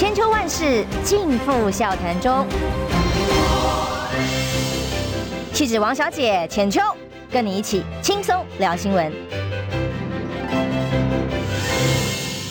千秋万世尽付笑谈中。气质王小姐浅秋，跟你一起轻松聊新闻。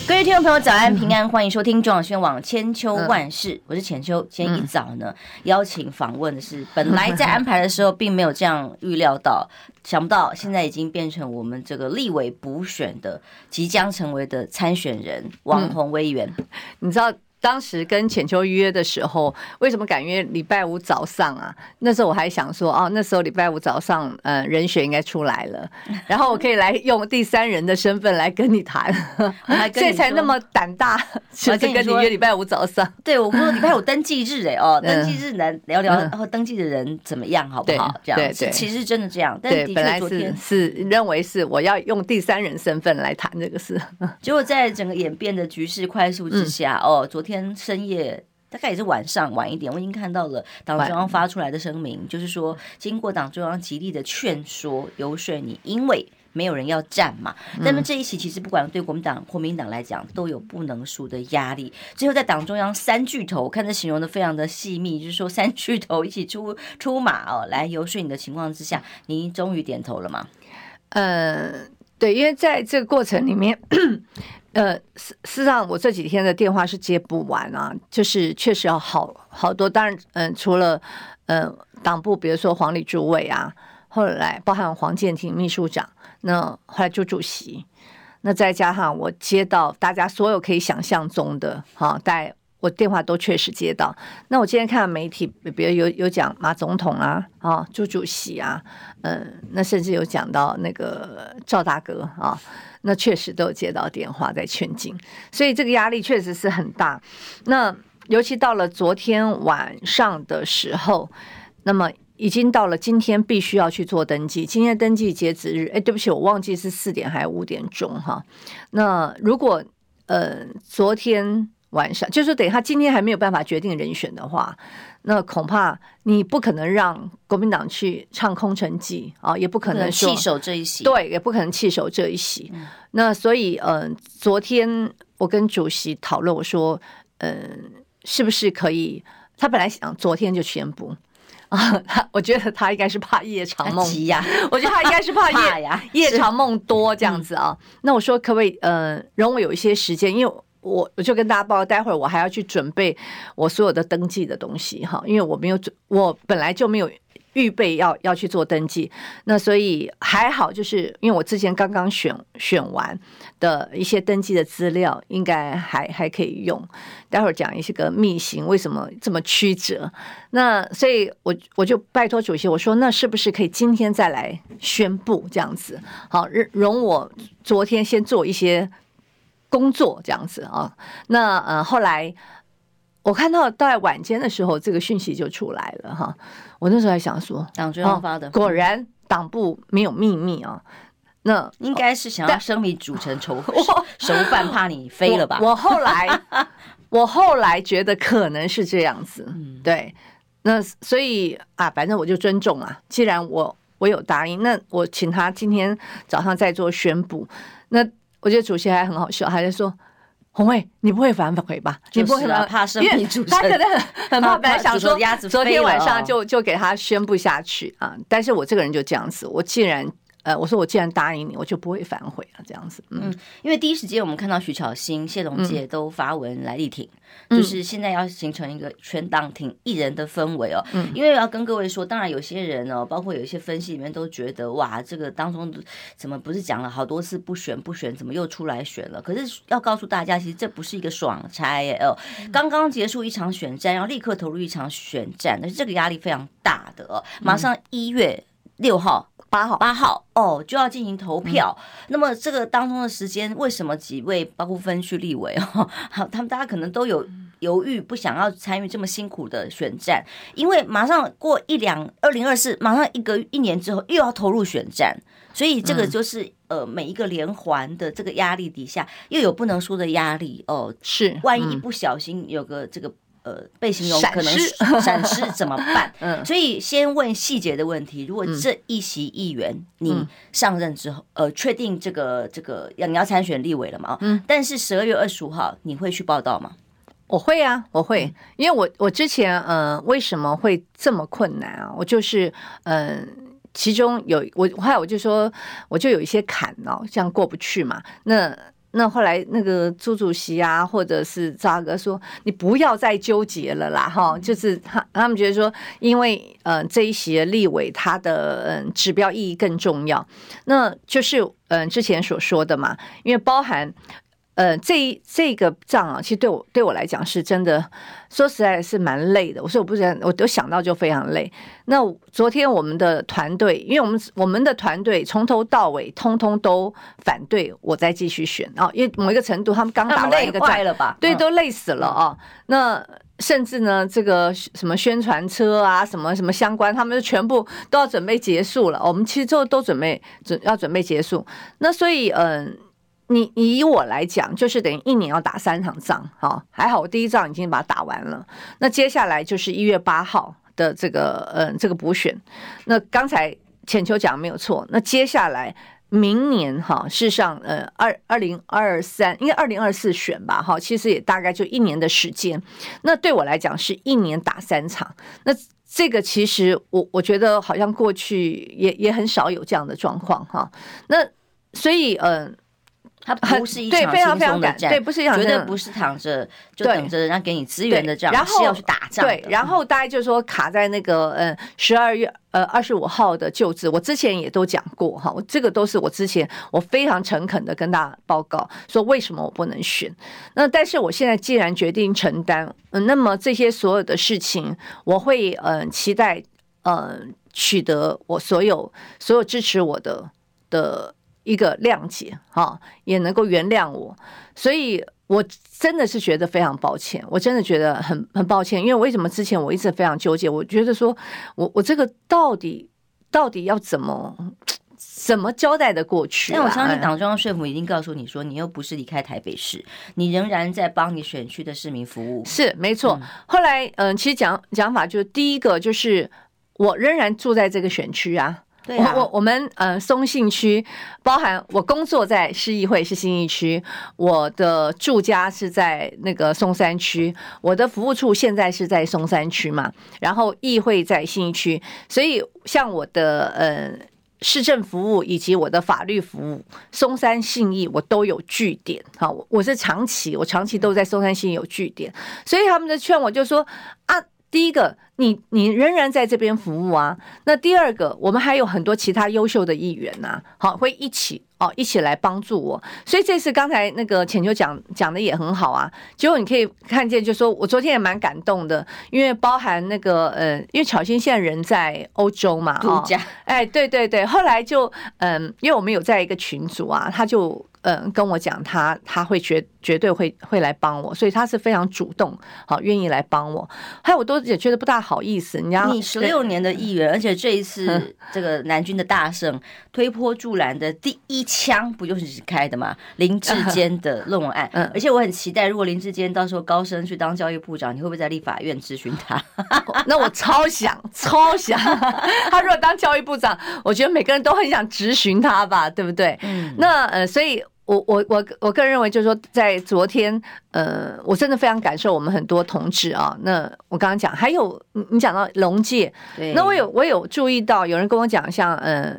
各位听众朋友，早安平安，欢迎收听中广宣网千秋万世，我是浅秋。今天一早呢，邀请访问的是本来在安排的时候并没有这样预料到，想不到现在已经变成我们这个立委补选的即将成为的参选人王鸿薇议员，你知道？当时跟浅秋约的时候，为什么敢约礼拜五早上啊？那时候我还想说，哦，那时候礼拜五早上，呃，人选应该出来了，然后我可以来用第三人的身份来跟你谈，所以才那么胆大，就跟你约礼拜五早上。对，我说礼拜五登记日，哎，哦，登记日来聊聊，然后登记的人怎么样，好不好？这样，其实真的这样。但是本来是是认为是我要用第三人身份来谈这个事，结果在整个演变的局势快速之下，哦，昨天。天深夜大概也是晚上晚一点，我已经看到了党中央发出来的声明，就是说经过党中央极力的劝说游说你，因为没有人要战嘛。那么这一期其实不管对国民党国民党来讲，都有不能输的压力。最后在党中央三巨头，我看这形容的非常的细密，就是说三巨头一起出出马哦，来游说你的情况之下，你终于点头了吗？呃，对，因为在这个过程里面。呃，事实上，我这几天的电话是接不完啊，就是确实要好好多。当然，嗯、除了呃党部，比如说黄李主委啊，后来包含黄建庭秘书长，那后来朱主席，那再加上我接到大家所有可以想象中的哈，带。我电话都确实接到。那我今天看到媒体，比如有有讲马总统啊，啊朱主席啊，嗯，那甚至有讲到那个赵大哥啊，那确实都有接到电话在劝进，所以这个压力确实是很大。那尤其到了昨天晚上的时候，那么已经到了今天必须要去做登记。今天登记截止日，哎，对不起，我忘记是四点还是五点钟哈。那如果呃昨天。晚上就是，等于他今天还没有办法决定人选的话，那恐怕你不可能让国民党去唱空城计啊，也不可能弃守这一席，对，也不可能弃守这一席。嗯、那所以，嗯、呃，昨天我跟主席讨论，我说，嗯、呃，是不是可以？他本来想昨天就宣布啊，他 我觉得他应该是怕夜长梦呀，我觉得他应该是怕夜 呀，夜长梦多这样子啊。嗯、那我说，可不可以？呃，容我有一些时间，因为。我我就跟大家报，待会儿我还要去准备我所有的登记的东西哈，因为我没有准，我本来就没有预备要要去做登记，那所以还好，就是因为我之前刚刚选选完的一些登记的资料，应该还还可以用。待会儿讲一些个秘辛，为什么这么曲折？那所以我我就拜托主席，我说那是不是可以今天再来宣布这样子？好，容我昨天先做一些。工作这样子啊，那呃后来我看到在晚间的时候，这个讯息就出来了哈。我那时候还想说，党中央发的，果然党部没有秘密啊。那应该是想要生米煮成熟 熟饭，怕你飞了吧？我后来 我后来觉得可能是这样子，对。那所以啊，反正我就尊重啊。既然我我有答应，那我请他今天早上再做宣布。那。我觉得主席还很好笑，还在说：“红卫，你不会反悔吧？你不会怕生他可能很很 怕。本来想说，昨天晚上就就给他宣布下去啊。但是我这个人就这样子，我既然。”呃，我说我既然答应你，我就不会反悔了，这样子。嗯，嗯，因为第一时间我们看到徐巧芯、谢龙介都发文来力挺，嗯、就是现在要形成一个全党挺艺人的氛围哦。嗯，因为要跟各位说，当然有些人哦，包括有一些分析里面都觉得，哇，这个当中怎么不是讲了好多次不选不选，怎么又出来选了？可是要告诉大家，其实这不是一个爽差哦。刚刚结束一场选战，然后立刻投入一场选战，但是这个压力非常大的哦。马上一月六号。八号，八号。哦，就要进行投票。嗯、那么这个当中的时间，为什么几位包括分区立委？哦，好，他们大家可能都有犹豫，不想要参与这么辛苦的选战，因为马上过一两二零二四，马上一个一年之后又要投入选战，所以这个就是、嗯、呃每一个连环的这个压力底下，又有不能输的压力。哦。是，万一不小心有个这个。呃，被形容可能 闪失怎么办？嗯，所以先问细节的问题。如果这一席议员你上任之后，呃，确定这个这个要你要参选立委了嘛？嗯，但是十二月二十五号你会去报道吗？我会啊，我会，因为我我之前嗯、呃，为什么会这么困难啊？我就是嗯、呃，其中有我后来我就说，我就有一些坎哦，这样过不去嘛。那那后来那个朱主席啊，或者是赵哥说，你不要再纠结了啦，哈，就是他他们觉得说，因为呃这一席立委他的嗯指标意义更重要，那就是嗯之前所说的嘛，因为包含。呃，这这个仗啊，其实对我对我来讲是真的，说实在是蛮累的。我说我不是，我都想到就非常累。那昨天我们的团队，因为我们我们的团队从头到尾通通都反对我再继续选啊，因为某一个程度他们刚打完一个仗了吧，对，都累死了啊。那甚至呢，这个什么宣传车啊，什么什么相关，他们全部都要准备结束了。我们其实都都准备准要准备结束。那所以嗯。呃你以我来讲，就是等于一年要打三场仗，哈，还好我第一仗已经把它打完了。那接下来就是一月八号的这个呃这个补选。那刚才浅秋讲没有错。那接下来明年哈，事实上呃二二零二三应该二零二四选吧，哈，其实也大概就一年的时间。那对我来讲是一年打三场。那这个其实我我觉得好像过去也也很少有这样的状况哈。那所以嗯。它不是一场轻松的战，对，不是一场，绝对不是躺着就等着人家给你资源的仗，然后是要去打仗。对，然后大家就是说卡在那个呃十二月呃二十五号的救治，我之前也都讲过哈，我这个都是我之前我非常诚恳的跟大家报告说为什么我不能选。那但是我现在既然决定承担，嗯，那么这些所有的事情，我会嗯、呃、期待嗯、呃、取得我所有所有支持我的的。一个谅解，哈，也能够原谅我，所以我真的是觉得非常抱歉，我真的觉得很很抱歉，因为为什么之前我一直非常纠结，我觉得说我我这个到底到底要怎么怎么交代的过去？但我相信党中央说服已经告诉你说，你又不是离开台北市，你仍然在帮你选区的市民服务，是没错。嗯、后来，嗯、呃，其实讲讲法就是第一个就是我仍然住在这个选区啊。我我我们呃松信区，包含我工作在市议会是信义区，我的住家是在那个松山区，我的服务处现在是在松山区嘛，然后议会在信义区，所以像我的呃市政服务以及我的法律服务，松山信义我都有据点，好，我是长期我长期都在松山信义有据点，所以他们就劝我就说啊，第一个。你你仍然在这边服务啊？那第二个，我们还有很多其他优秀的议员呐、啊，好，会一起哦，一起来帮助我。所以这次刚才那个浅秋讲讲的也很好啊。结果你可以看见，就说我昨天也蛮感动的，因为包含那个呃，因为巧心现在人在欧洲嘛，度假。哎，对对对，后来就嗯，因为我们有在一个群组啊，他就嗯跟我讲，他他会绝绝对会会来帮我，所以他是非常主动，好愿意来帮我。还有我都也觉得不大好。意思，你要你十六年的议员，而且这一次这个南军的大胜，推波助澜的第一枪不就是开的吗？林志坚的论文案，而且我很期待，如果林志坚到时候高升去当教育部长，你会不会在立法院咨询他？那我超想，超想。他如果当教育部长，我觉得每个人都很想质询他吧，对不对？嗯，那呃，所以。我我我我个人认为，就是说，在昨天，呃，我真的非常感受我们很多同志啊。那我刚刚讲，还有你你讲到龙界，那我有我有注意到，有人跟我讲，像呃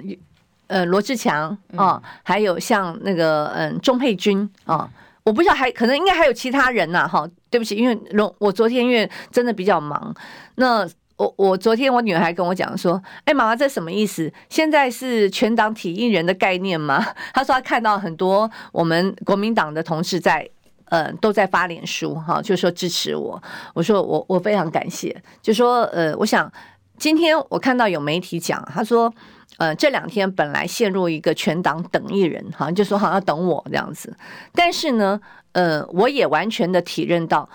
呃罗志强啊，还有像那个嗯钟佩君啊，我不知道还可能应该还有其他人呐，哈，对不起，因为龙我昨天因为真的比较忙，那。我我昨天我女儿还跟我讲说，哎，妈妈这什么意思？现在是全党体育人的概念吗？她说她看到很多我们国民党的同事在，呃，都在发脸书哈，就说支持我。我说我我非常感谢，就说呃，我想今天我看到有媒体讲，他说呃这两天本来陷入一个全党等一人，好像就说好像要等我这样子，但是呢，呃，我也完全的体认到。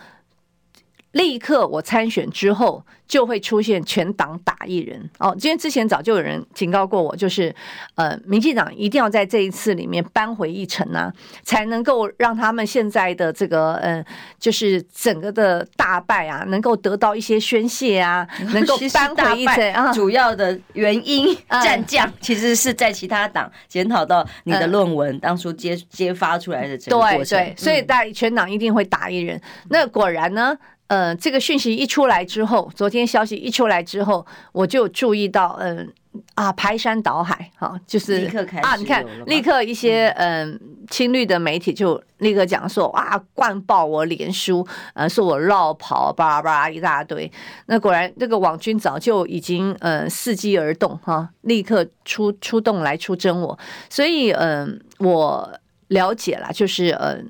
立刻，我参选之后就会出现全党打一人哦。因为之前早就有人警告过我，就是呃，民进党一定要在这一次里面扳回一城啊，才能够让他们现在的这个呃，就是整个的大败啊，能够得到一些宣泄啊，能够扳回一城啊。主要的原因战将其实是在其他党检讨到你的论文当初揭揭发出来的这个过程，对对，所以大全党一定会打一人。那果然呢？呃，这个讯息一出来之后，昨天消息一出来之后，我就注意到，嗯、呃、啊，排山倒海，哈，就是立刻开始啊，你看，立刻一些嗯、呃、亲绿的媒体就立刻讲说，哇，灌爆我脸书，呃，说我绕跑，巴拉巴拉一大堆。那果然，这个网军早就已经呃伺机而动，哈，立刻出出动来出征我。所以，嗯、呃，我了解了，就是嗯、呃，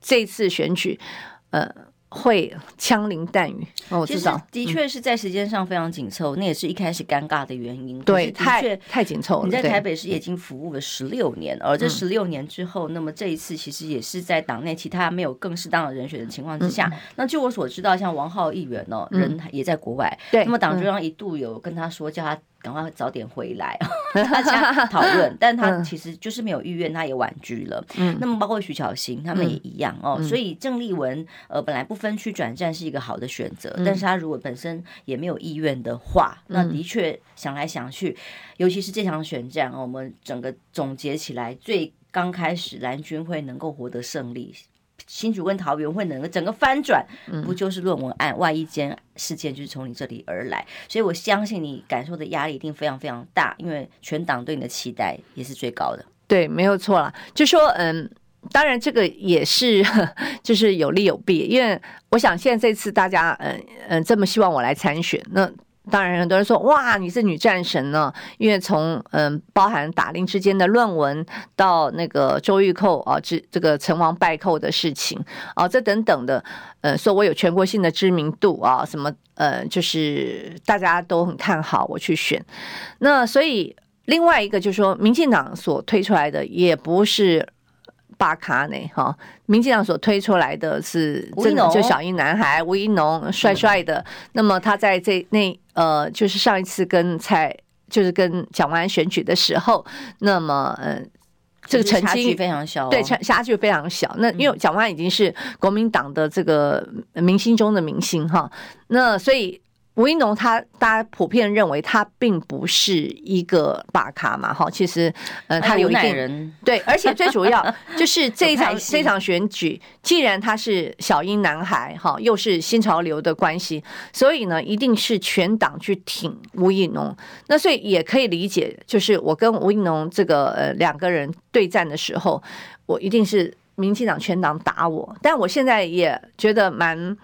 这次选举，呃。会枪林弹雨，哦，我知道，的确是在时间上非常紧凑，嗯、那也是一开始尴尬的原因。对，太太紧凑了。你在台北市已经服务了十六年，而这十六年之后，嗯、那么这一次其实也是在党内其他没有更适当的人选的情况之下。嗯、那据我所知道，像王浩议员哦，人也在国外。对、嗯，那么党中央一度有跟他说，叫他。赶快早点回来，大家讨论。但他其实就是没有意愿，他也婉拒了。嗯，那么包括徐巧芯他们也一样哦。所以郑丽文呃本来不分区转战是一个好的选择，但是他如果本身也没有意愿的话，那的确想来想去，尤其是这场选战，我们整个总结起来，最刚开始蓝军会能够获得胜利。新竹跟桃园会能够整个翻转，不就是论文案外一间事件就是从你这里而来，所以我相信你感受的压力一定非常非常大，因为全党对你的期待也是最高的。对，没有错了。就说嗯，当然这个也是 就是有利有弊，因为我想现在这次大家嗯嗯这么希望我来参选，那。当然，很多人说哇，你是女战神呢，因为从嗯，包含打令之间的论文到那个周玉蔻啊，这这个成王败寇的事情啊，这等等的，呃，说我有全国性的知名度啊，什么呃，就是大家都很看好我去选。那所以另外一个就是说，民进党所推出来的也不是。巴卡呢？哈，民进党所推出来的是真的就小英男孩吴一农，帅帅的。那么他在这那呃，就是上一次跟蔡，就是跟蒋万安选举的时候，那么呃，这个成绩非常小，对，差差距非常小。那因为蒋万安已经是国民党的这个明星中的明星哈，那所以。吴怡农他，大家普遍认为他并不是一个大咖嘛，哈，其实，呃，他有一点人对，而且最主要 就是这一场这场选举，既然他是小英男孩，哈，又是新潮流的关系，所以呢，一定是全党去挺吴怡农。那所以也可以理解，就是我跟吴怡农这个呃两个人对战的时候，我一定是民进党全党打我。但我现在也觉得蛮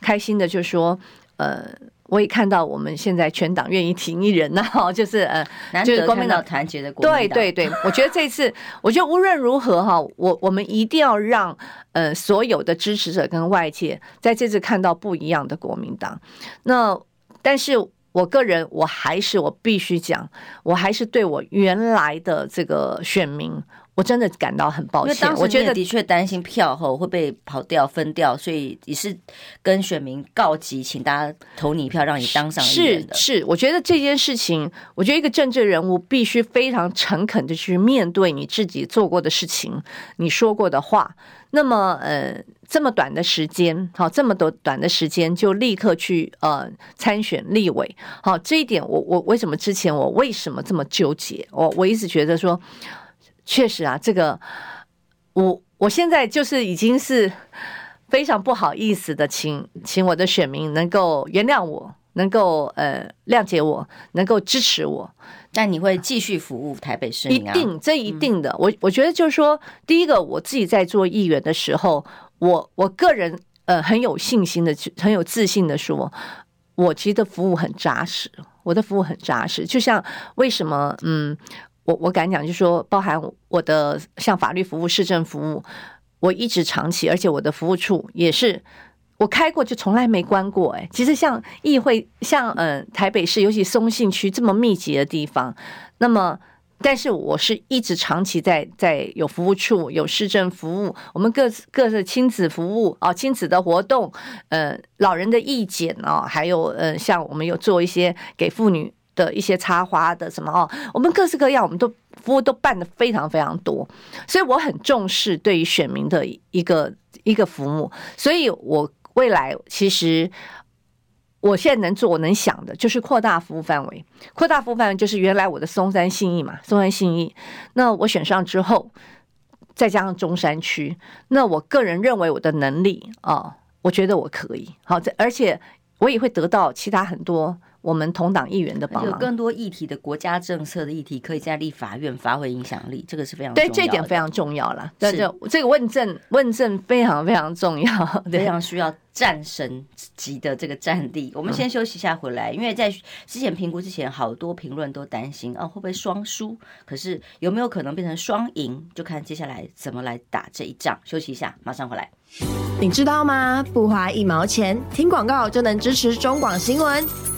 开心的，就是说，呃。我也看到我们现在全党愿意挺一人呐，就是呃，就是国民党团结的国民党。对对对，我觉得这次，我觉得无论如何哈，我我们一定要让呃所有的支持者跟外界在这次看到不一样的国民党。那但是我个人我还是我必须讲，我还是对我原来的这个选民。我真的感到很抱歉，我觉得的确担心票后会被跑掉分掉，所以也是跟选民告急，请大家投你一票，让你当上。是是，我觉得这件事情，我觉得一个政治人物必须非常诚恳的去面对你自己做过的事情，你说过的话。那么，呃，这么短的时间，好，这么多短的时间就立刻去呃参选立委，好，这一点我我为什么之前我为什么这么纠结？我我一直觉得说。确实啊，这个我我现在就是已经是非常不好意思的请，请请我的选民能够原谅我，能够呃谅解我，能够支持我。但你会继续服务台北市民啊？一定，这一定的。我我觉得就是说，第一个，我自己在做议员的时候，我我个人呃很有信心的，很有自信的说，我其实的服务很扎实，我的服务很扎实。就像为什么嗯。我我敢讲，就是说，包含我的像法律服务、市政服务，我一直长期，而且我的服务处也是我开过就从来没关过。哎，其实像议会，像嗯台北市，尤其松信区这么密集的地方，那么但是我是一直长期在在有服务处有市政服务，我们各各的亲子服务啊，亲子的活动，呃，老人的义诊啊，还有呃，像我们有做一些给妇女的一些插花的什么哦，我们各式各样，我们都服务都办得非常非常多，所以我很重视对于选民的一个一个服务，所以我未来其实。我现在能做，我能想的就是扩大服务范围。扩大服务范围就是原来我的松山信义嘛，松山信义。那我选上之后，再加上中山区，那我个人认为我的能力啊，我觉得我可以。好，这而且我也会得到其他很多。我们同党议员的帮忙，有更多议题的国家政策的议题，可以在立法院发挥影响力，这个是非常重要的。对，这点非常重要了。对，这个问政问政非常非常重要，非常需要战神级的这个战力。我们先休息一下，回来，嗯、因为在之前评估之前，好多评论都担心啊，会不会双输？可是有没有可能变成双赢？就看接下来怎么来打这一仗。休息一下，马上回来。你知道吗？不花一毛钱，听广告就能支持中广新闻。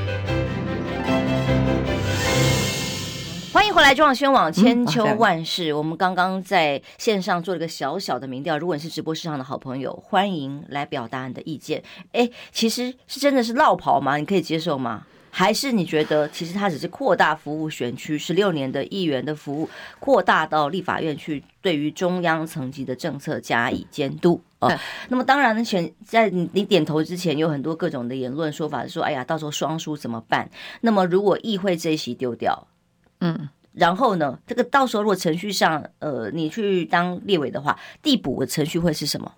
欢迎回来，中广新闻网千秋万世。我们刚刚在线上做了一个小小的民调，如果你是直播室上的好朋友，欢迎来表达你的意见。哎，其实是真的是落跑吗？你可以接受吗？还是你觉得其实它只是扩大服务选区十六年的议员的服务，扩大到立法院去，对于中央层级的政策加以监督哦、呃。那么当然呢，选在你点头之前，有很多各种的言论说法，说哎呀，到时候双输怎么办？那么如果议会这一席丢掉？嗯，然后呢，这个到时候如果程序上，呃，你去当立委的话，递补的程序会是什么？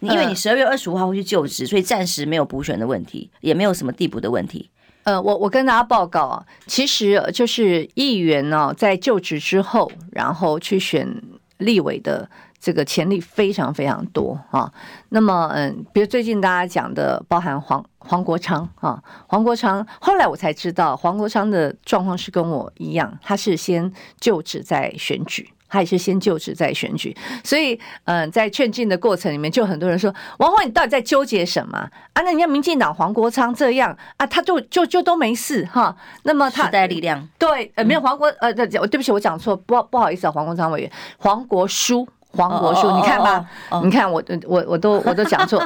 因为你十二月二十五号会去就职，所以暂时没有补选的问题，也没有什么递补的问题。呃，我我跟大家报告啊，其实就是议员呢，在就职之后，然后去选立委的。这个潜力非常非常多啊，那么嗯，比如最近大家讲的，包含黄黄国昌啊，黄国昌，后来我才知道黄国昌的状况是跟我一样，他是先就职再选举，他也是先就职再选举，所以嗯，在劝进的过程里面，就很多人说王宏，你到底在纠结什么啊？那人家民进党黄国昌这样啊，他就就就都没事哈。那么他时代力量对呃没有黄国呃对对不起我讲错不不好意思啊黄国昌委员黄国书。黄国书，你看吧，你看我我我都 我都讲错，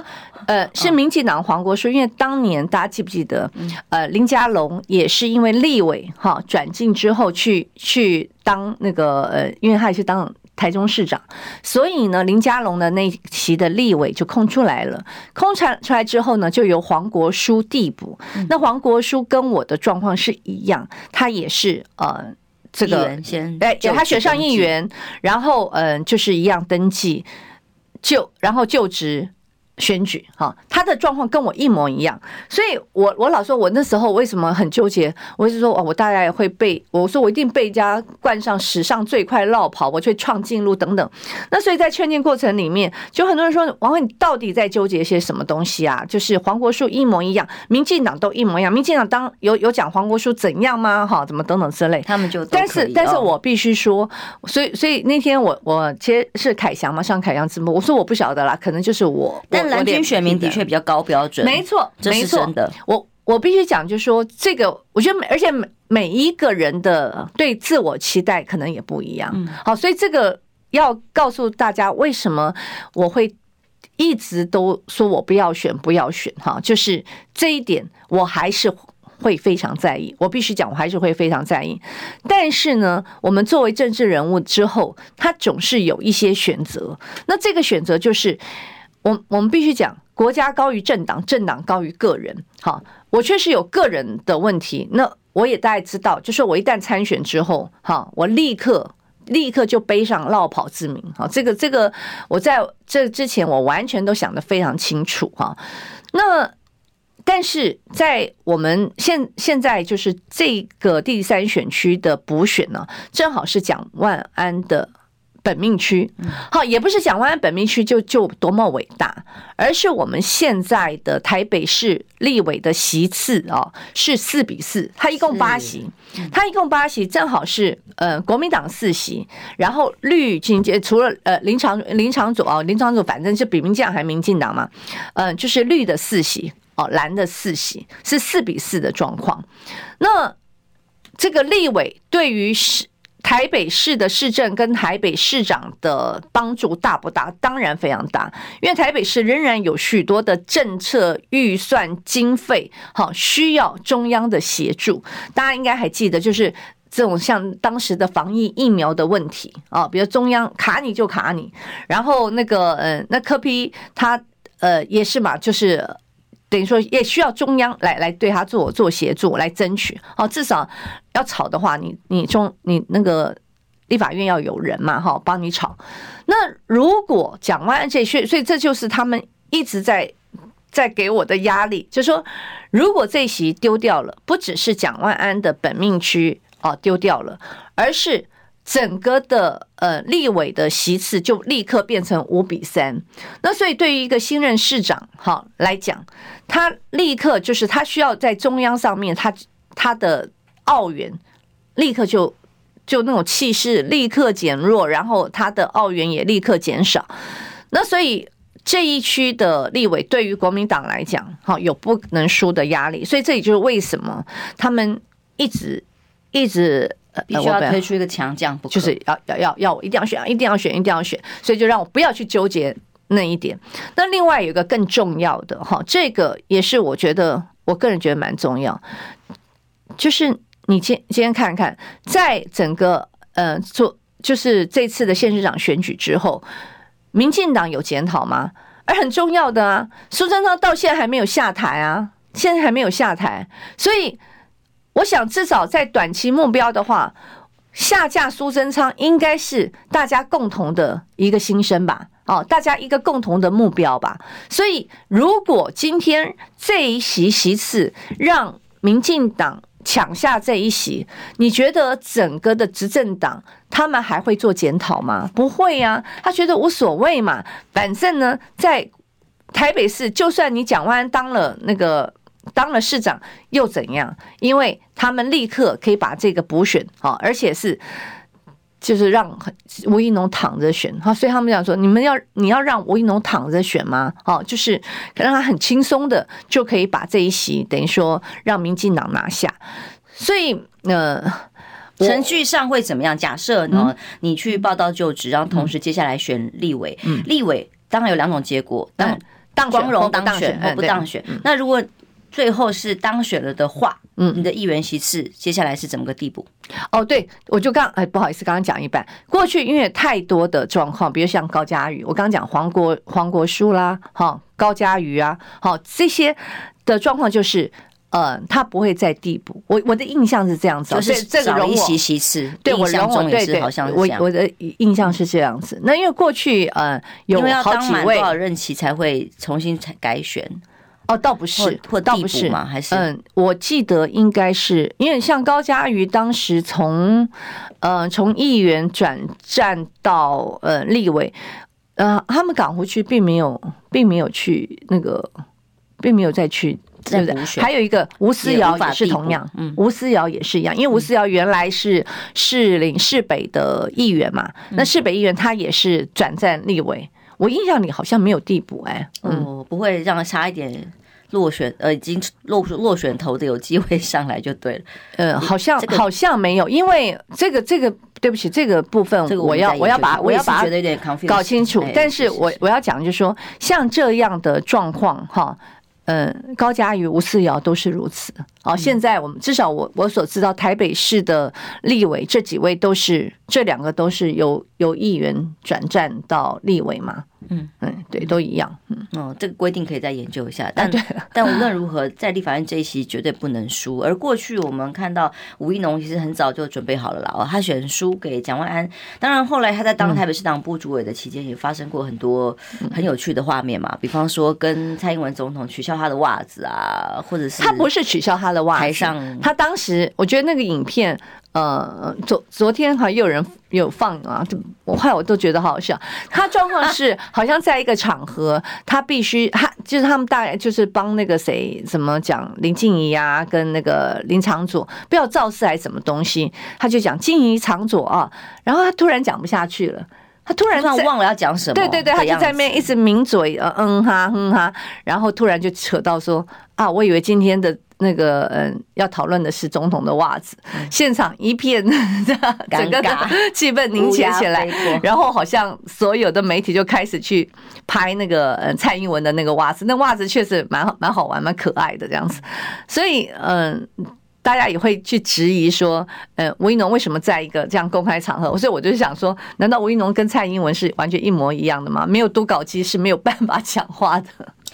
呃，是民进党黄国书，因为当年大家记不记得，呃，林佳龙也是因为立委哈转进之后去去当那个呃，因为他也是当台中市长，所以呢，林佳龙的那期的立委就空出来了，空出出来之后呢，就由黄国书递补。那黄国书跟我的状况是一样，他也是呃。这个先哎，给他选上议员，然后嗯，就是一样登记就，然后就职。选举哈，他的状况跟我一模一样，所以我我老说，我那时候为什么很纠结？我是说，哦，我大概会被我说我一定被人家冠上史上最快落跑，我去创纪录等等。那所以在劝进过程里面，就很多人说，王慧，你到底在纠结些什么东西啊？就是黄国书一模一样，民进党都一模一样，民进党当有有讲黄国书怎样吗？哈，怎么等等之类，他们就但是但是我必须说，所以所以那天我我其实是凯翔嘛，上凯翔直播，我说我不晓得啦，可能就是我。蓝军选民的确比较高标准，没错，这是真的。我我必须讲，就是说这个，我觉得，而且每每一个人的对自我期待可能也不一样。好，所以这个要告诉大家，为什么我会一直都说我不要选，不要选。哈，就是这一点，我还是会非常在意。我必须讲，我还是会非常在意。但是呢，我们作为政治人物之后，他总是有一些选择。那这个选择就是。我我们必须讲，国家高于政党，政党高于个人。好，我确实有个人的问题。那我也大概知道，就是我一旦参选之后，哈，我立刻立刻就背上落跑之名。好，这个这个，我在这之前我完全都想得非常清楚。哈，那但是在我们现现在就是这个第三选区的补选呢，正好是蒋万安的本命区，好，也不是蒋万安本命区就就多么伟大，而是我们现在的台北市立委的席次啊是四比四，他一共八席，他一共八席，正好是呃国民党四席，然后绿金接除了呃林长林长佐啊林长佐反正是比民进党还民进党嘛，嗯，就是绿的四席哦，蓝的四席是四比四的状况，那这个立委对于是。台北市的市政跟台北市长的帮助大不大？当然非常大，因为台北市仍然有许多的政策预算经费，好需要中央的协助。大家应该还记得，就是这种像当时的防疫疫苗的问题啊，比如中央卡你就卡你，然后那个呃，那柯 P 他呃也是嘛，就是。等于说也需要中央来来对他做做协助来争取哦，至少要吵的话，你你中你那个立法院要有人嘛哈，帮你吵。那如果蒋万安这些，所以这就是他们一直在在给我的压力，就是说如果这席丢掉了，不只是蒋万安的本命区哦丢掉了，而是。整个的呃立委的席次就立刻变成五比三，那所以对于一个新任市长哈来讲，他立刻就是他需要在中央上面，他他的澳元立刻就就那种气势立刻减弱，然后他的澳元也立刻减少。那所以这一区的立委对于国民党来讲，哈有不能输的压力，所以这也就是为什么他们一直一直。必须要推出一个强将，不就是要要要要我一定要选，一定要选，一定要选，所以就让我不要去纠结那一点。那另外有一个更重要的哈，这个也是我觉得我个人觉得蛮重要，就是你今今天看看，在整个呃做就是这次的县市长选举之后，民进党有检讨吗？而很重要的啊，苏贞昌到现在还没有下台啊，现在还没有下台，所以。我想至少在短期目标的话，下架苏贞昌应该是大家共同的一个心声吧？哦，大家一个共同的目标吧。所以，如果今天这一席席次让民进党抢下这一席，你觉得整个的执政党他们还会做检讨吗？不会呀，他觉得无所谓嘛。反正呢，在台北市，就算你蒋万安当了那个。当了市长又怎样？因为他们立刻可以把这个补选啊，而且是就是让吴怡农躺着选哈，所以他们讲说，你们要你要让吴怡农躺着选吗？哦，就是让他很轻松的就可以把这一席等于说让民进党拿下。所以呃，程序上会怎么样？假设呢，你去报道就职，然后同时接下来选立委，立委当然有两种结果，当当光荣当选或不当选。那如果最后是当选了的话，嗯，你的议员席次接下来是怎么个地步？哦，对，我就刚哎，不好意思，刚刚讲一半。过去因为太多的状况，比如像高嘉瑜，我刚刚讲黄国黄国书啦，哈，高嘉瑜啊，好这些的状况就是，呃，他不会在地补。我我的印象是这样子，就是这个容席席次，对我容我对对，好像我我的印象是这样子。那因为过去呃有好几位多少任期才会重新才改选？哦，倒不是，或倒不是吗？还是嗯，我记得应该是因为像高嘉瑜当时从呃从议员转战到呃立委，呃，他们港湖区并没有并没有去那个，并没有再去，对不对？还有一个吴思瑶也是同样，嗯，吴思瑶也是一样，因为吴思瑶原来是市林市北的议员嘛，那市北议员他也是转战立委。我印象里好像没有递补哎，嗯，不会让他差一点落选，呃，已经落落选头的有机会上来就对了，呃，好像、这个、好像没有，因为这个这个对不起，这个部分我要我，我要把我要把它搞清楚，但是我我要讲就是说，像这样的状况哈。嗯，高嘉瑜、吴思瑶都是如此。好，现在我们至少我我所知道，台北市的立委这几位都是这两个都是由由议员转战到立委嘛。嗯嗯，对，都一样。嗯哦，这个规定可以再研究一下。但、但无论如何，在立法院这一席绝对不能输。而过去我们看到吴一农其实很早就准备好了啦，哦，他选输给蒋万安。当然后来他在当台北市党部主委的期间，也发生过很多很有趣的画面嘛，比方说跟蔡英文总统取消他的袜子啊，或者是他不是取消他的袜子，台上他当时我觉得那个影片。呃，昨昨天好像又有人有放啊，我后来我都觉得好好笑。他状况是好像在一个场合，他必须他就是他们大概就是帮那个谁怎么讲林静怡啊，跟那个林场佐不要造势还是什么东西，他就讲静怡场佐啊，然后他突然讲不下去了，他突然忘了要讲什么，对对对，他就在那边一直抿嘴，呃嗯哈嗯哈，然后突然就扯到说啊，我以为今天的。那个嗯，要讨论的是总统的袜子，现场一片 整个的气氛凝结起来，然后好像所有的媒体就开始去拍那个嗯蔡英文的那个袜子，那袜子确实蛮蛮好玩、蛮可爱的这样子，所以嗯，大家也会去质疑说，呃，吴一农为什么在一个这样公开场合？所以我就想说，难道吴一农跟蔡英文是完全一模一样的吗？没有读稿机是没有办法讲话的。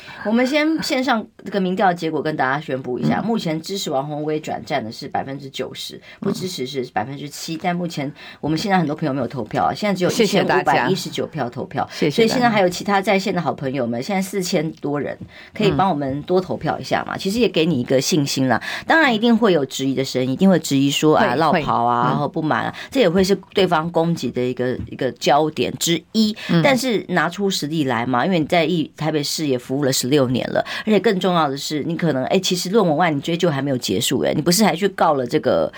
我们先线上这个民调结果跟大家宣布一下，目前支持王宏威转战的是百分之九十，不支持是百分之七。但目前我们现在很多朋友没有投票啊，现在只有一千五百一十九票投票，谢谢。所以现在还有其他在线的好朋友们，现在四千多人可以帮我们多投票一下嘛？其实也给你一个信心啦。当然一定会有质疑的声音，一定会质疑说啊，落跑啊，然后不满啊，这也会是对方攻击的一个一个焦点之一。但是拿出实力来嘛，因为你在一台北市也服务了。十六年了，而且更重要的是，你可能哎，其实论文案你追究还没有结束哎，你不是还去告了这个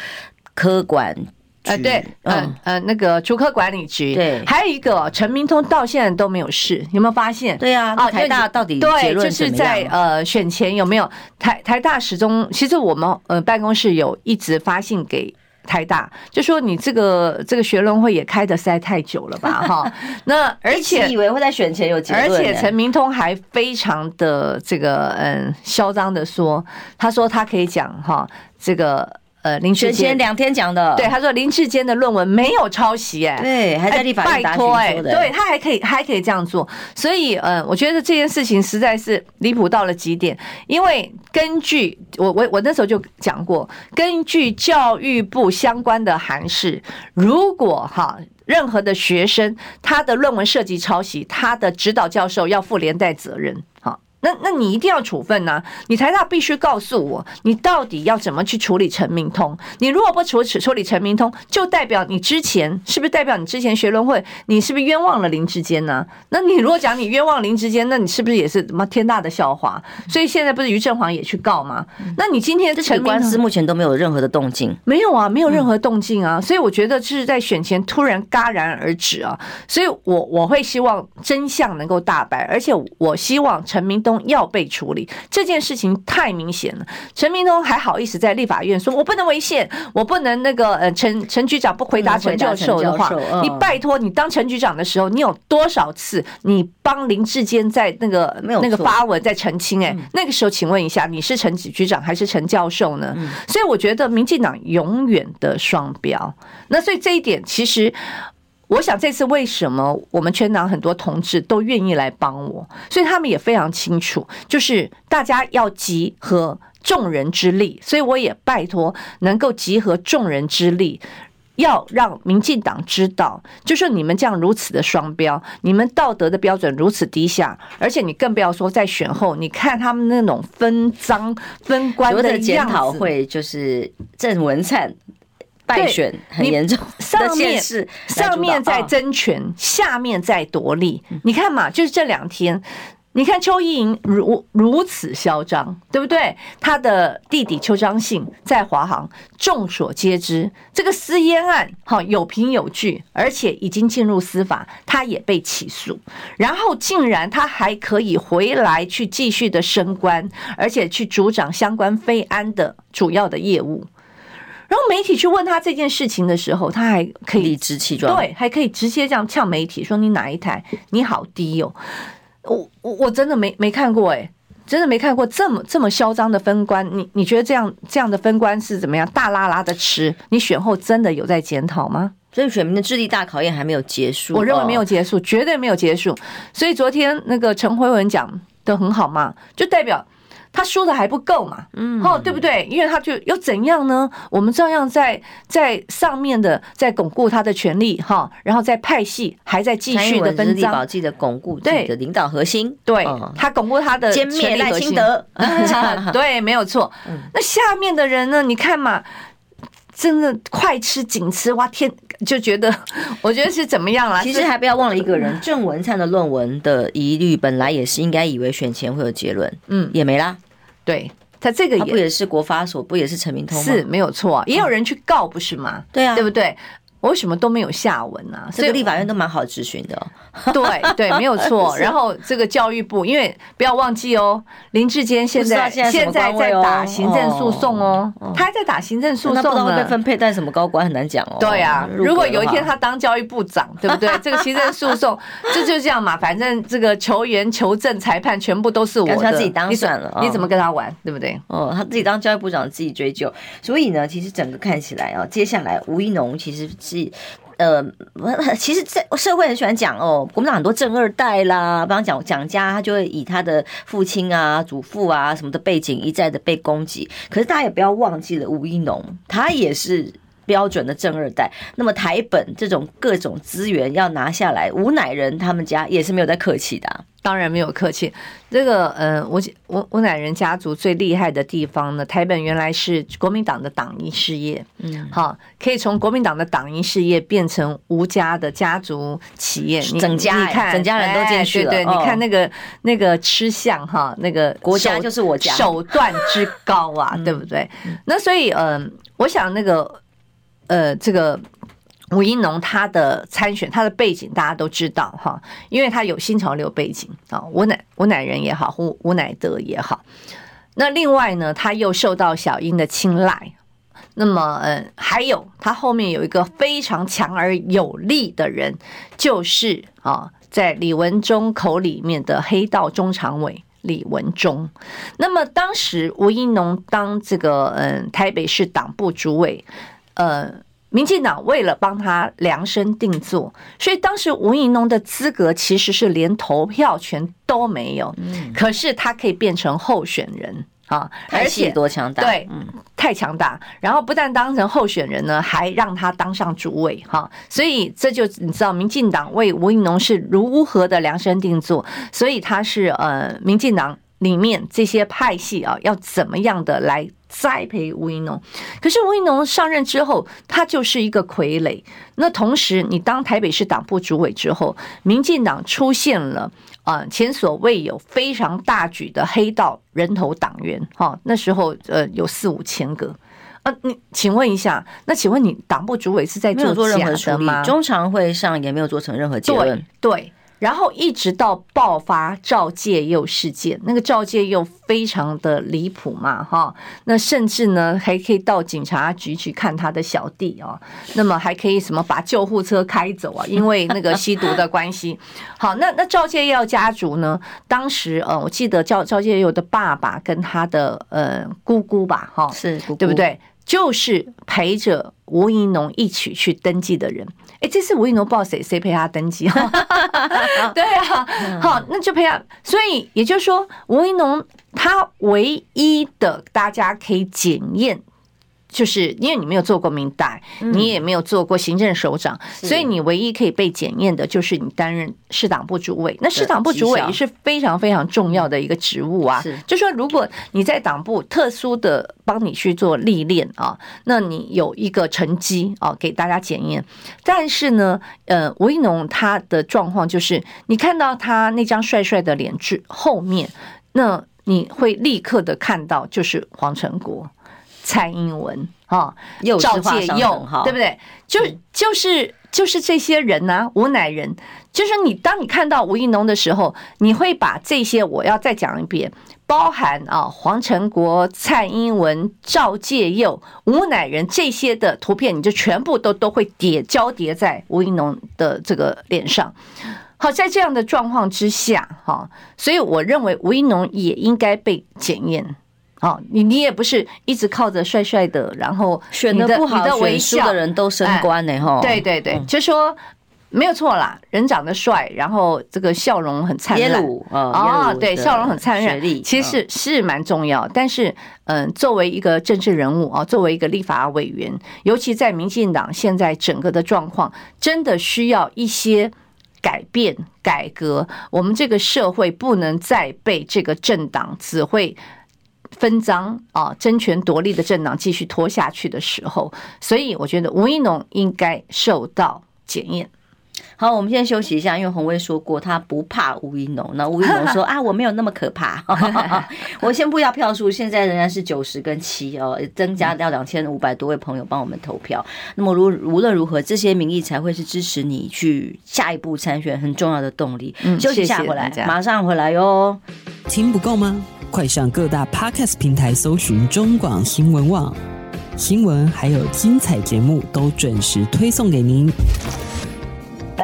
科管局？呃，对，嗯嗯，那个竹科管理局，对，还有一个陈明通到现在都没有事，有没有发现？对啊，台大到底对，就是在呃选前有没有台台大始终，其实我们呃办公室有一直发信给。太大，就说你这个这个学伦会也开的实在太久了吧，哈。那而且以为会在选前有结论，而且陈明通还非常的这个嗯嚣张的说，他说他可以讲哈这个。呃，林志坚。两天讲的，对，他说林志坚的论文没有抄袭，哎，对，还在立法院答对他还可以还可以这样做，所以呃，我觉得这件事情实在是离谱到了极点，因为根据我我我那时候就讲过，根据教育部相关的函释，如果哈任何的学生他的论文涉及抄袭，他的指导教授要负连带责任。那那你一定要处分呐、啊！你台大必须告诉我，你到底要怎么去处理陈明通？你如果不处处理陈明通，就代表你之前是不是代表你之前学伦会，你是不是冤枉了林志坚呢？那你如果讲你冤枉林志坚，那你是不是也是什么天大的笑话？所以现在不是于振煌也去告吗？那你今天陈官司目前都没有任何的动静，没有啊，没有任何动静啊！所以我觉得这是在选前突然戛然而止啊！所以我我会希望真相能够大白，而且我希望陈明通。要被处理这件事情太明显了。陈明东还好意思在立法院说：“我不能违宪，我不能那个呃，陈陈局长不回答陈教授的话。”你拜托，你当陈局长的时候，你有多少次你帮林志坚在那个那个发文在澄清？哎，那个时候，请问一下，你是陈局长还是陈教授呢？所以我觉得民进党永远的双标。那所以这一点其实。我想这次为什么我们全党很多同志都愿意来帮我，所以他们也非常清楚，就是大家要集合众人之力，所以我也拜托能够集合众人之力，要让民进党知道，就是你们这样如此的双标，你们道德的标准如此低下，而且你更不要说在选后，你看他们那种分赃分官的检讨会，就是郑文灿。败选很严重，上面是上面在争权，下面在夺利。你看嘛，就是这两天，你看邱意莹如如此嚣张，对不对？他的弟弟邱彰信在华航，众所皆知，这个私烟案哈有凭有据，而且已经进入司法，他也被起诉，然后竟然他还可以回来去继续的升官，而且去主掌相关非安的主要的业务。然后媒体去问他这件事情的时候，他还可以理直气壮，对，还可以直接这样呛媒体说：“你哪一台？你好低哦！”我我我真的没没看过哎，真的没看过这么这么嚣张的分官。你你觉得这样这样的分官是怎么样？大拉拉的吃？你选后真的有在检讨吗？所以选民的智力大考验还没有结束。我认为没有结束，绝对没有结束。所以昨天那个陈辉文讲的很好嘛，就代表。他说的还不够嘛？嗯，哦，对不对？因为他就又怎样呢？我们照样在在上面的在巩固他的权利哈，然后在派系还在继续的分赃，力保的巩固自己的领导核心。对，他巩固他的歼灭赖清德。对，没有错。那下面的人呢？你看嘛，真的快吃紧吃哇！天，就觉得 我觉得是怎么样啦？其实还不要忘了一个人，郑文灿的论文的疑虑，本来也是应该以为选前会有结论，嗯，也没啦。对，他这个也不也是国发所，不也是陈明通吗？是没有错，也有人去告，不是吗？对啊，对不对？为什么都没有下文呢？这个立法院都蛮好质询的。对对，没有错。然后这个教育部，因为不要忘记哦，林志坚现在现在在打行政诉讼哦，他还在打行政诉讼呢。不知道会被分配在什么高官，很难讲哦。对啊，如果有一天他当教育部长，对不对？这个行政诉讼这就这样嘛，反正这个球员、求证、裁判全部都是我的，他自己当算了，你怎么跟他玩，对不对？哦，他自己当教育部长自己追究。所以呢，其实整个看起来啊，接下来吴一农其实是。呃，其实在社会很喜欢讲哦，国民党很多正二代啦，比方讲蒋家，他就会以他的父亲啊、祖父啊什么的背景一再的被攻击。可是大家也不要忘记了吴一农，他也是标准的正二代。那么台本这种各种资源要拿下来，吴乃仁他们家也是没有在客气的啊。当然没有客气。这个，呃，我我吴乃人家族最厉害的地方呢，台本原来是国民党的党营事业，嗯，好，可以从国民党的党营事业变成吴家的家族企业，整家你看，整家人都进去了。对对，你看那个那个吃相哈，那个国家就是我家，手段之高啊，对不对？那所以，嗯，我想那个，呃，这个。吴英农他的参选，他的背景大家都知道哈，因为他有新潮流背景啊，吴乃吴乃仁也好，吴吴乃德也好。那另外呢，他又受到小英的青睐。那么，嗯，还有他后面有一个非常强而有力的人，就是啊，在李文忠口里面的黑道中常委李文忠。那么当时吴怡农当这个嗯台北市党部主委，呃。民进党为了帮他量身定做，所以当时吴怡农的资格其实是连投票权都没有，可是他可以变成候选人啊，而且多强大，对，太强大。然后不但当成候选人呢，还让他当上主委哈，所以这就你知道，民进党为吴怡农是如何的量身定做，所以他是呃，民进党里面这些派系啊，要怎么样的来。栽培吴怡农，可是吴怡农上任之后，他就是一个傀儡。那同时，你当台北市党部主委之后，民进党出现了啊前所未有非常大举的黑道人头党员，哈，那时候呃有四五千个啊。你请问一下，那请问你党部主委是在做做任何处理？中常会上也没有做成任何结论，对。对然后一直到爆发赵介佑事件，那个赵介佑非常的离谱嘛，哈，那甚至呢还可以到警察局去看他的小弟啊，那么还可以什么把救护车开走啊，因为那个吸毒的关系。好，那那赵介佑家族呢，当时呃，我记得赵赵介佑的爸爸跟他的呃姑姑吧，哈，是姑姑，对不对？就是陪着吴怡农一起去登记的人。哎，这次吴怡农不知道谁谁陪他登记哈，对啊，好，那就陪他。所以也就是说，吴怡农他唯一的大家可以检验。就是因为你没有做过民代，你也没有做过行政首长，所以你唯一可以被检验的就是你担任市党部主委。那市党部主委也是非常非常重要的一个职务啊。就说如果你在党部特殊的帮你去做历练啊，那你有一个成绩啊，给大家检验。但是呢，呃，吴一农他的状况就是，你看到他那张帅帅的脸之后面，那你会立刻的看到就是黄成国。蔡英文哈，赵介佑，对不对？就就是就是这些人呐、啊，吴乃仁，就是你。当你看到吴怡农的时候，你会把这些我要再讲一遍，包含啊黄成国、蔡英文、赵介佑、吴乃仁这些的图片，你就全部都都会叠交叠在吴怡农的这个脸上。好，在这样的状况之下，哈，所以我认为吴怡农也应该被检验。哦，你你也不是一直靠着帅帅的，然后选的不好，的微笑的人都升官呢，哈。对对对，就说。没有错啦，人长得帅，然后这个笑容很灿烂。哦，对，笑容很灿烂，其实是是蛮重要。但是，嗯，作为一个政治人物啊，作为一个立法委员，尤其在民进党现在整个的状况，真的需要一些改变、改革。我们这个社会不能再被这个政党只会分赃啊、争权夺利的政党继续拖下去的时候，所以我觉得吴一农应该受到检验。好，我们先休息一下，因为洪威说过他不怕吴一农。那吴怡农说 啊，我没有那么可怕。我先不要票数，现在仍然是九十跟七哦，增加到两千五百多位朋友帮我们投票。那么如无论如何，这些民意才会是支持你去下一步参选很重要的动力。嗯，休息一下回来，马上回来哟。听不够吗？快上各大 Podcast 平台搜寻中广新闻网新闻，还有精彩节目都准时推送给您。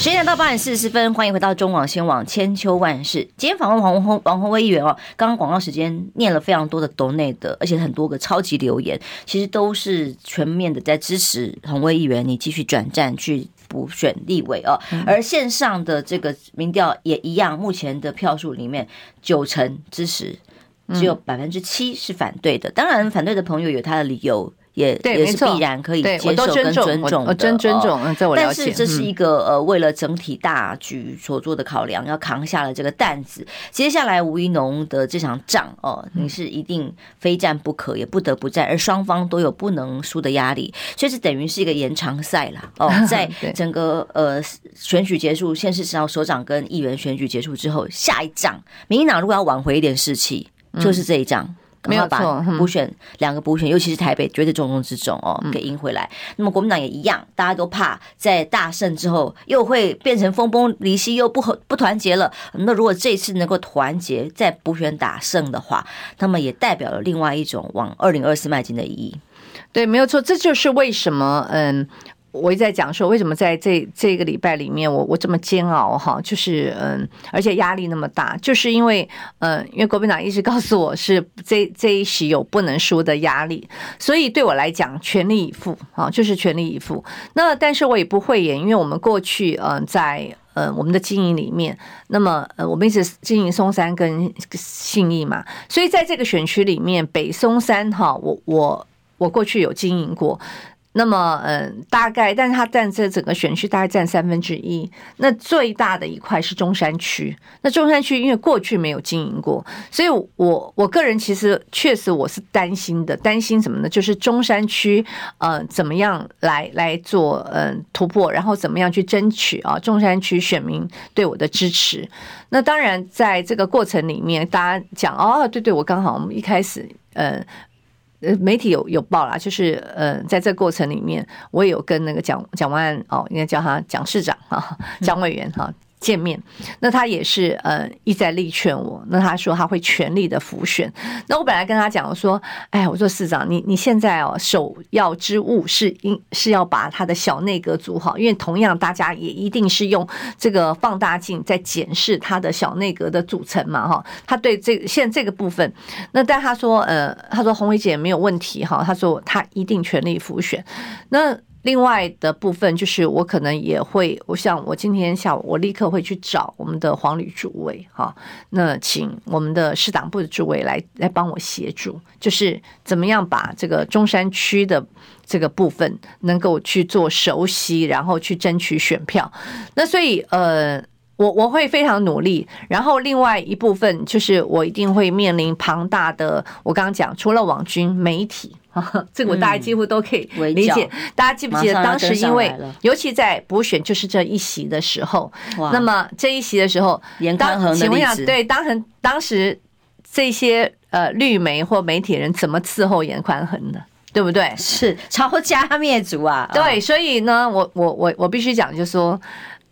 十点到八点四十分，欢迎回到中广新闻网千秋万世。今天访问王宏王鸿薇议员哦，刚刚广告时间念了非常多的抖内的，而且很多个超级留言，其实都是全面的在支持鸿薇议员，你继续转战去补选立委哦。而线上的这个民调也一样，目前的票数里面九成支持，只有百分之七是反对的。当然，反对的朋友有他的理由。也也是必然可以接受跟尊重的，真尊重。在我了解，但是这是一个呃，为了整体大局所做的考量，要扛下了这个担子。接下来吴怡农的这场仗哦，你是一定非战不可，也不得不战，而双方都有不能输的压力，所以是等于是一个延长赛啦。哦，在整个呃选举结束，县市长、首长跟议员选举结束之后，下一仗，民进党如果要挽回一点士气，就是这一仗。没有把补选两个补选，尤其是台北，绝对重中之重哦，给赢回来。那么国民党也一样，大家都怕在大胜之后又会变成分崩离析，又不和不团结了。那如果这次能够团结，在补选打胜的话，那么也代表了另外一种往二零二四迈进的意义。对，没有错，这就是为什么嗯。我一直在讲说，为什么在这这个礼拜里面我，我我这么煎熬哈，就是嗯，而且压力那么大，就是因为嗯，因为国民党一直告诉我是这这一席有不能输的压力，所以对我来讲全力以赴啊，就是全力以赴。那但是我也不会演，因为我们过去嗯在呃我们的经营里面，那么呃我们一直经营松山跟信义嘛，所以在这个选区里面，北松山哈，我我我过去有经营过。那么，嗯，大概，但是它占这整个选区大概占三分之一。那最大的一块是中山区。那中山区因为过去没有经营过，所以我我个人其实确实我是担心的。担心什么呢？就是中山区，呃，怎么样来来做，嗯，突破，然后怎么样去争取啊，中山区选民对我的支持。那当然，在这个过程里面，大家讲，哦，对对，我刚好我们一开始，呃。呃，媒体有有报啦，就是呃，在这个过程里面，我也有跟那个蒋蒋万安哦，应该叫他蒋市长哈，蒋委员哈。见面，那他也是呃一再力劝我。那他说他会全力的辅选。那我本来跟他讲，我说，哎，我说市长，你你现在哦首要之务是应是要把他的小内阁组好，因为同样大家也一定是用这个放大镜在检视他的小内阁的组成嘛哈。他对这现在这个部分，那但他说呃他说鸿薇姐没有问题哈，他说他一定全力辅选。那。另外的部分就是，我可能也会，我想我今天下午我立刻会去找我们的黄旅主委哈，那请我们的市党部的主委来来帮我协助，就是怎么样把这个中山区的这个部分能够去做熟悉，然后去争取选票。那所以呃，我我会非常努力。然后另外一部分就是，我一定会面临庞大的，我刚刚讲，除了网军媒体。这个我大家几乎都可以理解。大家记不记得当时因为，尤其在补选就是这一席的时候，那么这一席的时候，当请问一下，对，当时当时这些呃绿媒或媒体人怎么伺候严宽恒的，对不对？是抄家灭族 啊！对，所以呢，我我我我必须讲，就是说。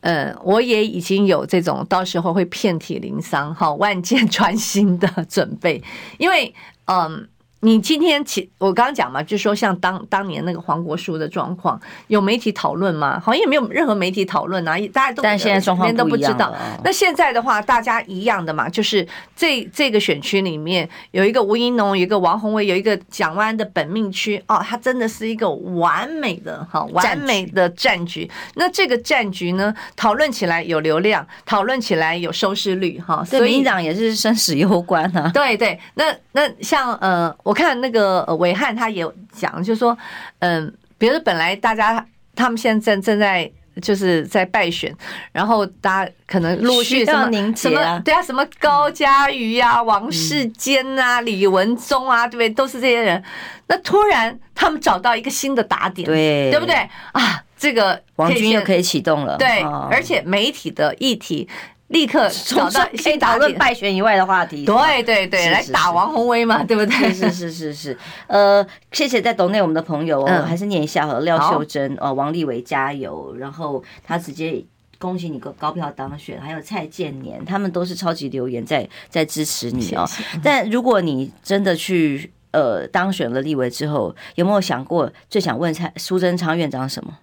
嗯，我也已经有这种到时候会遍体鳞伤哈，万箭穿心的准备，因为嗯。你今天起，我刚刚讲嘛，就说像当当年那个黄国书的状况，有媒体讨论吗？好像也没有任何媒体讨论啊，大家都但现在状况都不知道。那现在的话，大家一样的嘛，就是这这个选区里面有一个吴怡农，有一个王宏伟，有一个蒋万安的本命区哦，他真的是一个完美的哈，完美的战局。那这个战局呢，讨论起来有流量，讨论起来有收视率哈，所以民进党也是生死攸关啊。对对，那那像呃。我看那个暐瀚他也讲，就是说，嗯，比如说本来大家他们现在正正在就是在败选，然后大家可能陆续什么什么对啊，什么高嘉瑜啊、王世坚啊、李文忠啊，对不对？都是这些人。那突然他们找到一个新的打点，对对不对啊？这个王军又可以启动了，对，而且媒体的议题。立刻找到先讨论败选以外的话题，对对对，来打王宏威嘛，对不对？是是是是，呃，谢谢在抖内我们的朋友哦，还是念一下哈，廖秀珍哦，王立伟加油，然后他直接恭喜你个高票当选，还有蔡建年，他们都是超级留言在在支持你哦。但如果你真的去呃当选了立委之后，有没有想过最想问蔡苏贞昌院长什么？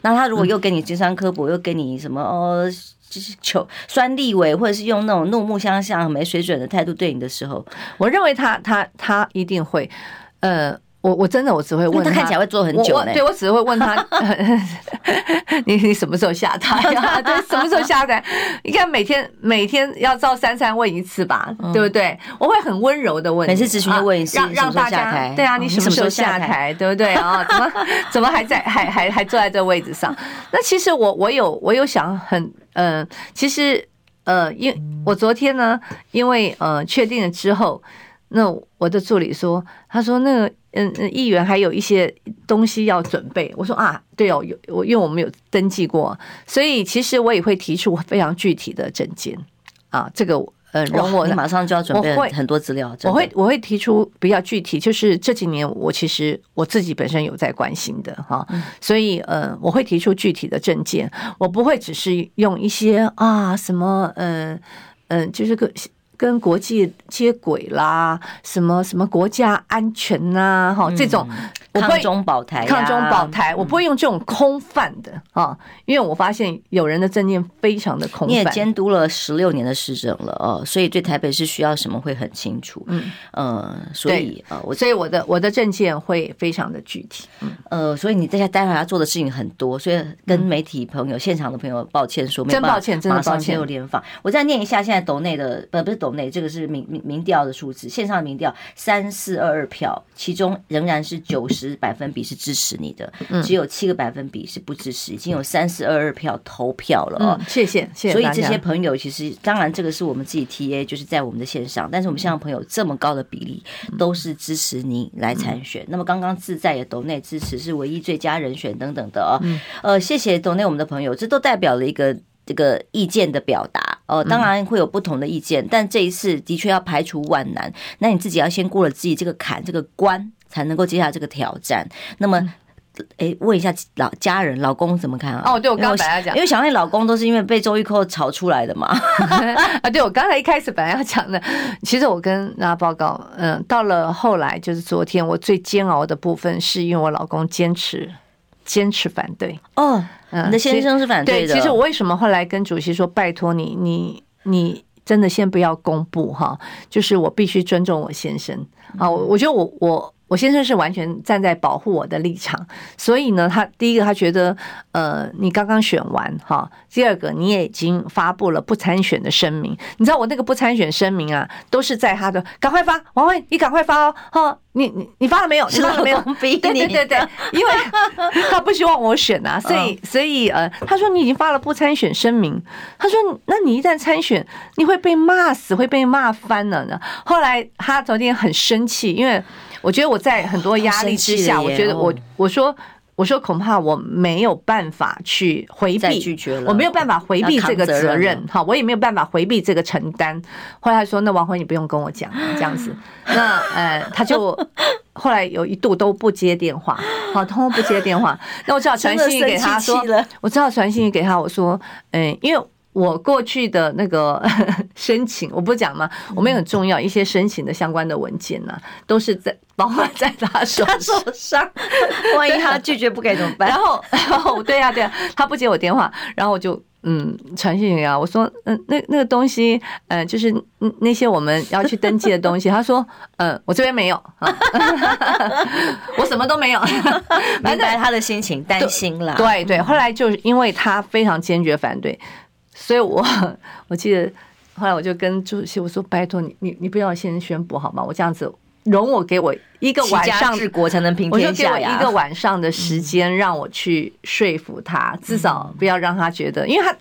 那他如果又给你尖酸刻薄，又给你什么哦？就是求酸立委，或者是用那种怒目相向、没水准的态度对你的时候，我认为他他他一定会，呃，我我真的我只会问他，他看起来会做很久我我，对我只会问他，你你什么时候下台啊？对，什么时候下台？你看每天每天要照三餐问一次吧，嗯、对不对？我会很温柔的问，每次咨询问一次，让让大家对啊，你什么时候下台？对不对啊？怎么怎么还在还还还坐在这个位置上？那其实我我有我有想很。嗯、呃，其实，呃，因我昨天呢，因为呃确定了之后，那我的助理说，他说那个嗯嗯，议员还有一些东西要准备。我说啊，对哦，有我因为我们有登记过，所以其实我也会提出非常具体的证件啊，这个。呃，容我马上就要准备很多资料。我会我会提出比较具体，就是这几年我其实我自己本身有在关心的哈，所以呃，我会提出具体的证件，我不会只是用一些啊什么嗯嗯、呃呃，就是个。跟国际接轨啦，什么什么国家安全呐、啊，哈、嗯，这种我抗中保台、啊，抗中保台，我不会用这种空泛的啊，因为我发现有人的证件非常的空泛。你也监督了十六年的市政了哦，所以对台北市需要什么会很清楚。嗯呃，所以呃，我所以我的我的证件会非常的具体。嗯呃，所以你在家待会要做的事情很多，所以跟媒体朋友、嗯、现场的朋友抱歉说，真抱歉，真的抱歉。有联访，我再念一下现在抖内的，不不是抖。内这个是民民民调的数字，线上的民调三四二二票，其中仍然是九十百分比是支持你的，只有七个百分比是不支持，已经有三四二二票投票了哦。谢谢，谢谢。所以这些朋友其实，当然这个是我们自己 TA，就是在我们的线上，但是我们线上朋友这么高的比例都是支持你来参选。那么刚刚自在也抖内支持是唯一最佳人选等等的哦。呃，谢谢抖内我们的朋友，这都代表了一个。这个意见的表达，哦，当然会有不同的意见，但这一次的确要排除万难。那你自己要先过了自己这个坎，这个关，才能够接下这个挑战。那么，哎，问一下老家人、老公怎么看啊？哦，对，我刚才要讲，因为小妹老公都是因为被周玉蔻炒出来的嘛。啊，对，我刚才一开始本来要讲的，其实我跟大家报告，嗯，到了后来就是昨天，我最煎熬的部分是因为我老公坚持。坚持反对哦，你的先生是反对的。对，其实我为什么后来跟主席说，拜托你，你你真的先不要公布哈，就是我必须尊重我先生啊。我我觉得我我。我先生是完全站在保护我的立场，所以呢，他第一个他觉得，呃，你刚刚选完哈，第二个你也已经发布了不参选的声明，你知道我那个不参选声明啊，都是在他的赶快发，王慧你赶快发哦，哈，你你你发了没有？你发了没有？对对对对，因为他不希望我选啊，所以所以呃，他说你已经发了不参选声明，他说那你一旦参选，你会被骂死，会被骂翻了呢。后来他昨天很生气，因为。我觉得我在很多压力之下，我觉得我我说我说恐怕我没有办法去回避，拒绝了，我没有办法回避这个责任，哈，我也没有办法回避这个承担。后来他说：“那王辉，你不用跟我讲 这样子。”那呃，他就 后来有一度都不接电话，好，通通不接电话。那我只好传信息给他说：“我只好传信息给他，我说，嗯，因为。”我过去的那个 申请，我不是讲吗？我们也很重要，一些申请的相关的文件呐，都是在包括在他手上。万一他拒绝不给怎么办？然后，然 后对呀对呀，他不接我电话，然后我就嗯传讯啊，我说嗯那那个东西嗯就是那些我们要去登记的东西，他说嗯我这边没有，我什么都没有，明白他的心情，担心了。对对，后来就是因为他非常坚决反对。所以我，我 我记得后来我就跟朱主席我说：“拜托你，你你不要先宣布好吗？我这样子容我给我一个晚上治国才能平天下呀。一个晚上的时间，让我去说服他，至少不要让他觉得，因为他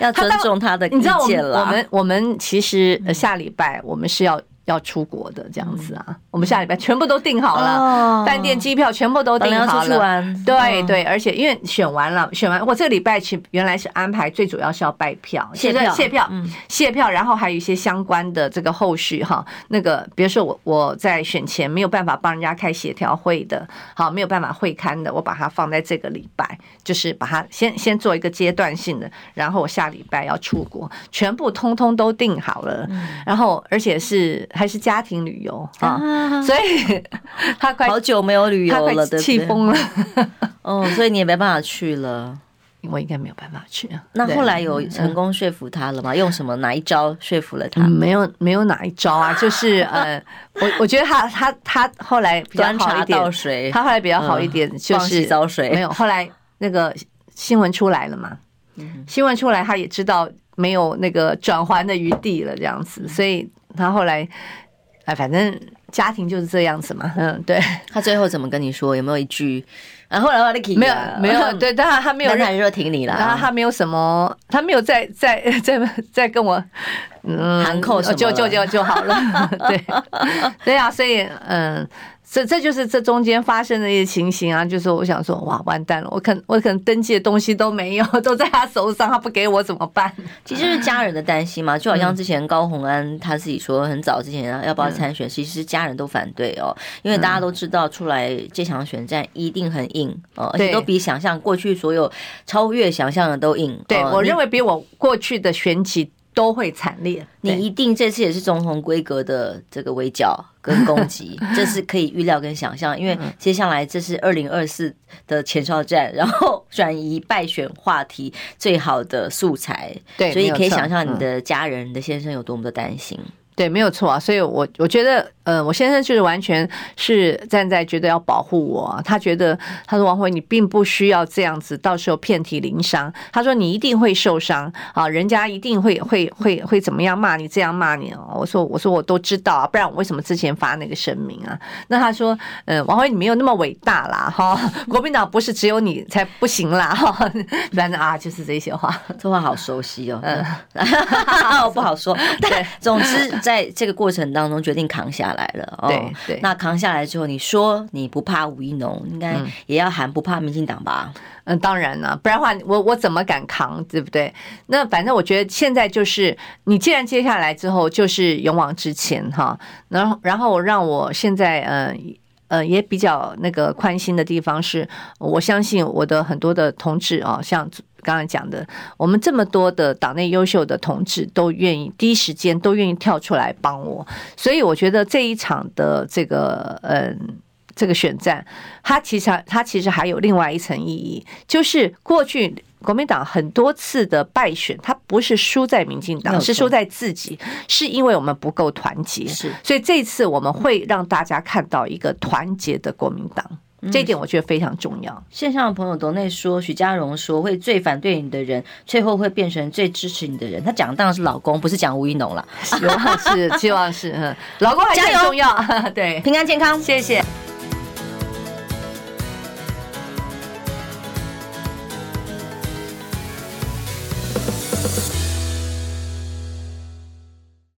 要尊重他的意见了。我们我们其实下礼拜我们是要。”要出国的这样子啊，我们下礼拜全部都订好了，饭店、机票全部都订好了。对对，而且因为选完了，选完我这个礼拜去原来是安排，最主要是要拜票、谢票、谢票、谢票，然后还有一些相关的这个后续哈。那个比如说我我在选前没有办法帮人家开协调会的，好没有办法会刊的，我把它放在这个礼拜，就是把它先先做一个阶段性的，然后我下礼拜要出国，全部通通都订好了，然后而且是。还是家庭旅游啊，所以他快好久没有旅游了，气疯了。哦，所以你也没办法去了，我应该没有办法去啊。那后来有成功说服他了吗？用什么哪一招说服了他？没有，没有哪一招啊，就是呃，我我觉得他他他后来比较好一点，他后来比较好一点，就是没有。后来那个新闻出来了嘛，新闻出来，他也知道没有那个转圜的余地了，这样子，所以。他后来，哎，反正家庭就是这样子嘛。嗯，对。他最后怎么跟你说？有没有一句？然，后来我的没有，没有。对，当然他没有很热挺你了。然后他没有什么，他没有再再再再跟我嗯含扣什么，就就就就好了。对，对啊，所以嗯。这这就是这中间发生的一些情形啊，就是我想说，哇，完蛋了，我可我可能登记的东西都没有，都在他手上，他不给我怎么办？其实是家人的担心嘛，就好像之前高虹安他自己说，很早之前要不要参选，其实家人都反对哦，因为大家都知道出来这场选战一定很硬哦，而且都比想象过去所有超越想象的都硬。对，我认为比我过去的选举都会惨烈。你一定这次也是总统规格的这个围剿跟攻击，这是可以预料跟想象，因为接下来这是二零二四的前哨战，然后转移败选话题最好的素材，对，所以可以想象你的家人、你的先生有多么的担心。对，没有错啊，所以我我觉得，呃，我先生就是完全是站在觉得要保护我，他觉得他说王辉，你并不需要这样子，到时候遍体鳞伤。他说你一定会受伤啊，人家一定会会会会怎么样骂你，这样骂你。我说我说我都知道啊，不然我为什么之前发那个声明啊？那他说，嗯，王辉你没有那么伟大啦，哈，国民党不是只有你才不行啦，哈，反正啊就是这些话，这话好熟悉哦，嗯，我不好说，对，总之。在这个过程当中，决定扛下来了。哦，对对。那扛下来之后，你说你不怕吴一农，应该也要喊不怕民进党吧？嗯，当然了，不然的话，我我怎么敢扛，对不对？那反正我觉得现在就是，你既然接下来之后就是勇往直前哈，然后然后让我现在呃呃也比较那个宽心的地方是，我相信我的很多的同志啊，像。刚刚讲的，我们这么多的党内优秀的同志都愿意第一时间都愿意跳出来帮我，所以我觉得这一场的这个嗯这个选战，它其实它其实还有另外一层意义，就是过去国民党很多次的败选，它不是输在民进党，是输在自己，是因为我们不够团结，是，所以这次我们会让大家看到一个团结的国民党。这一点我觉得非常重要。线上的朋友都那说，许家荣说会最反对你的人，最后会变成最支持你的人。他讲的当然是老公，不是讲吴一农了。希望是，希望是，嗯，老公还是很重要。对，平安健康，谢谢。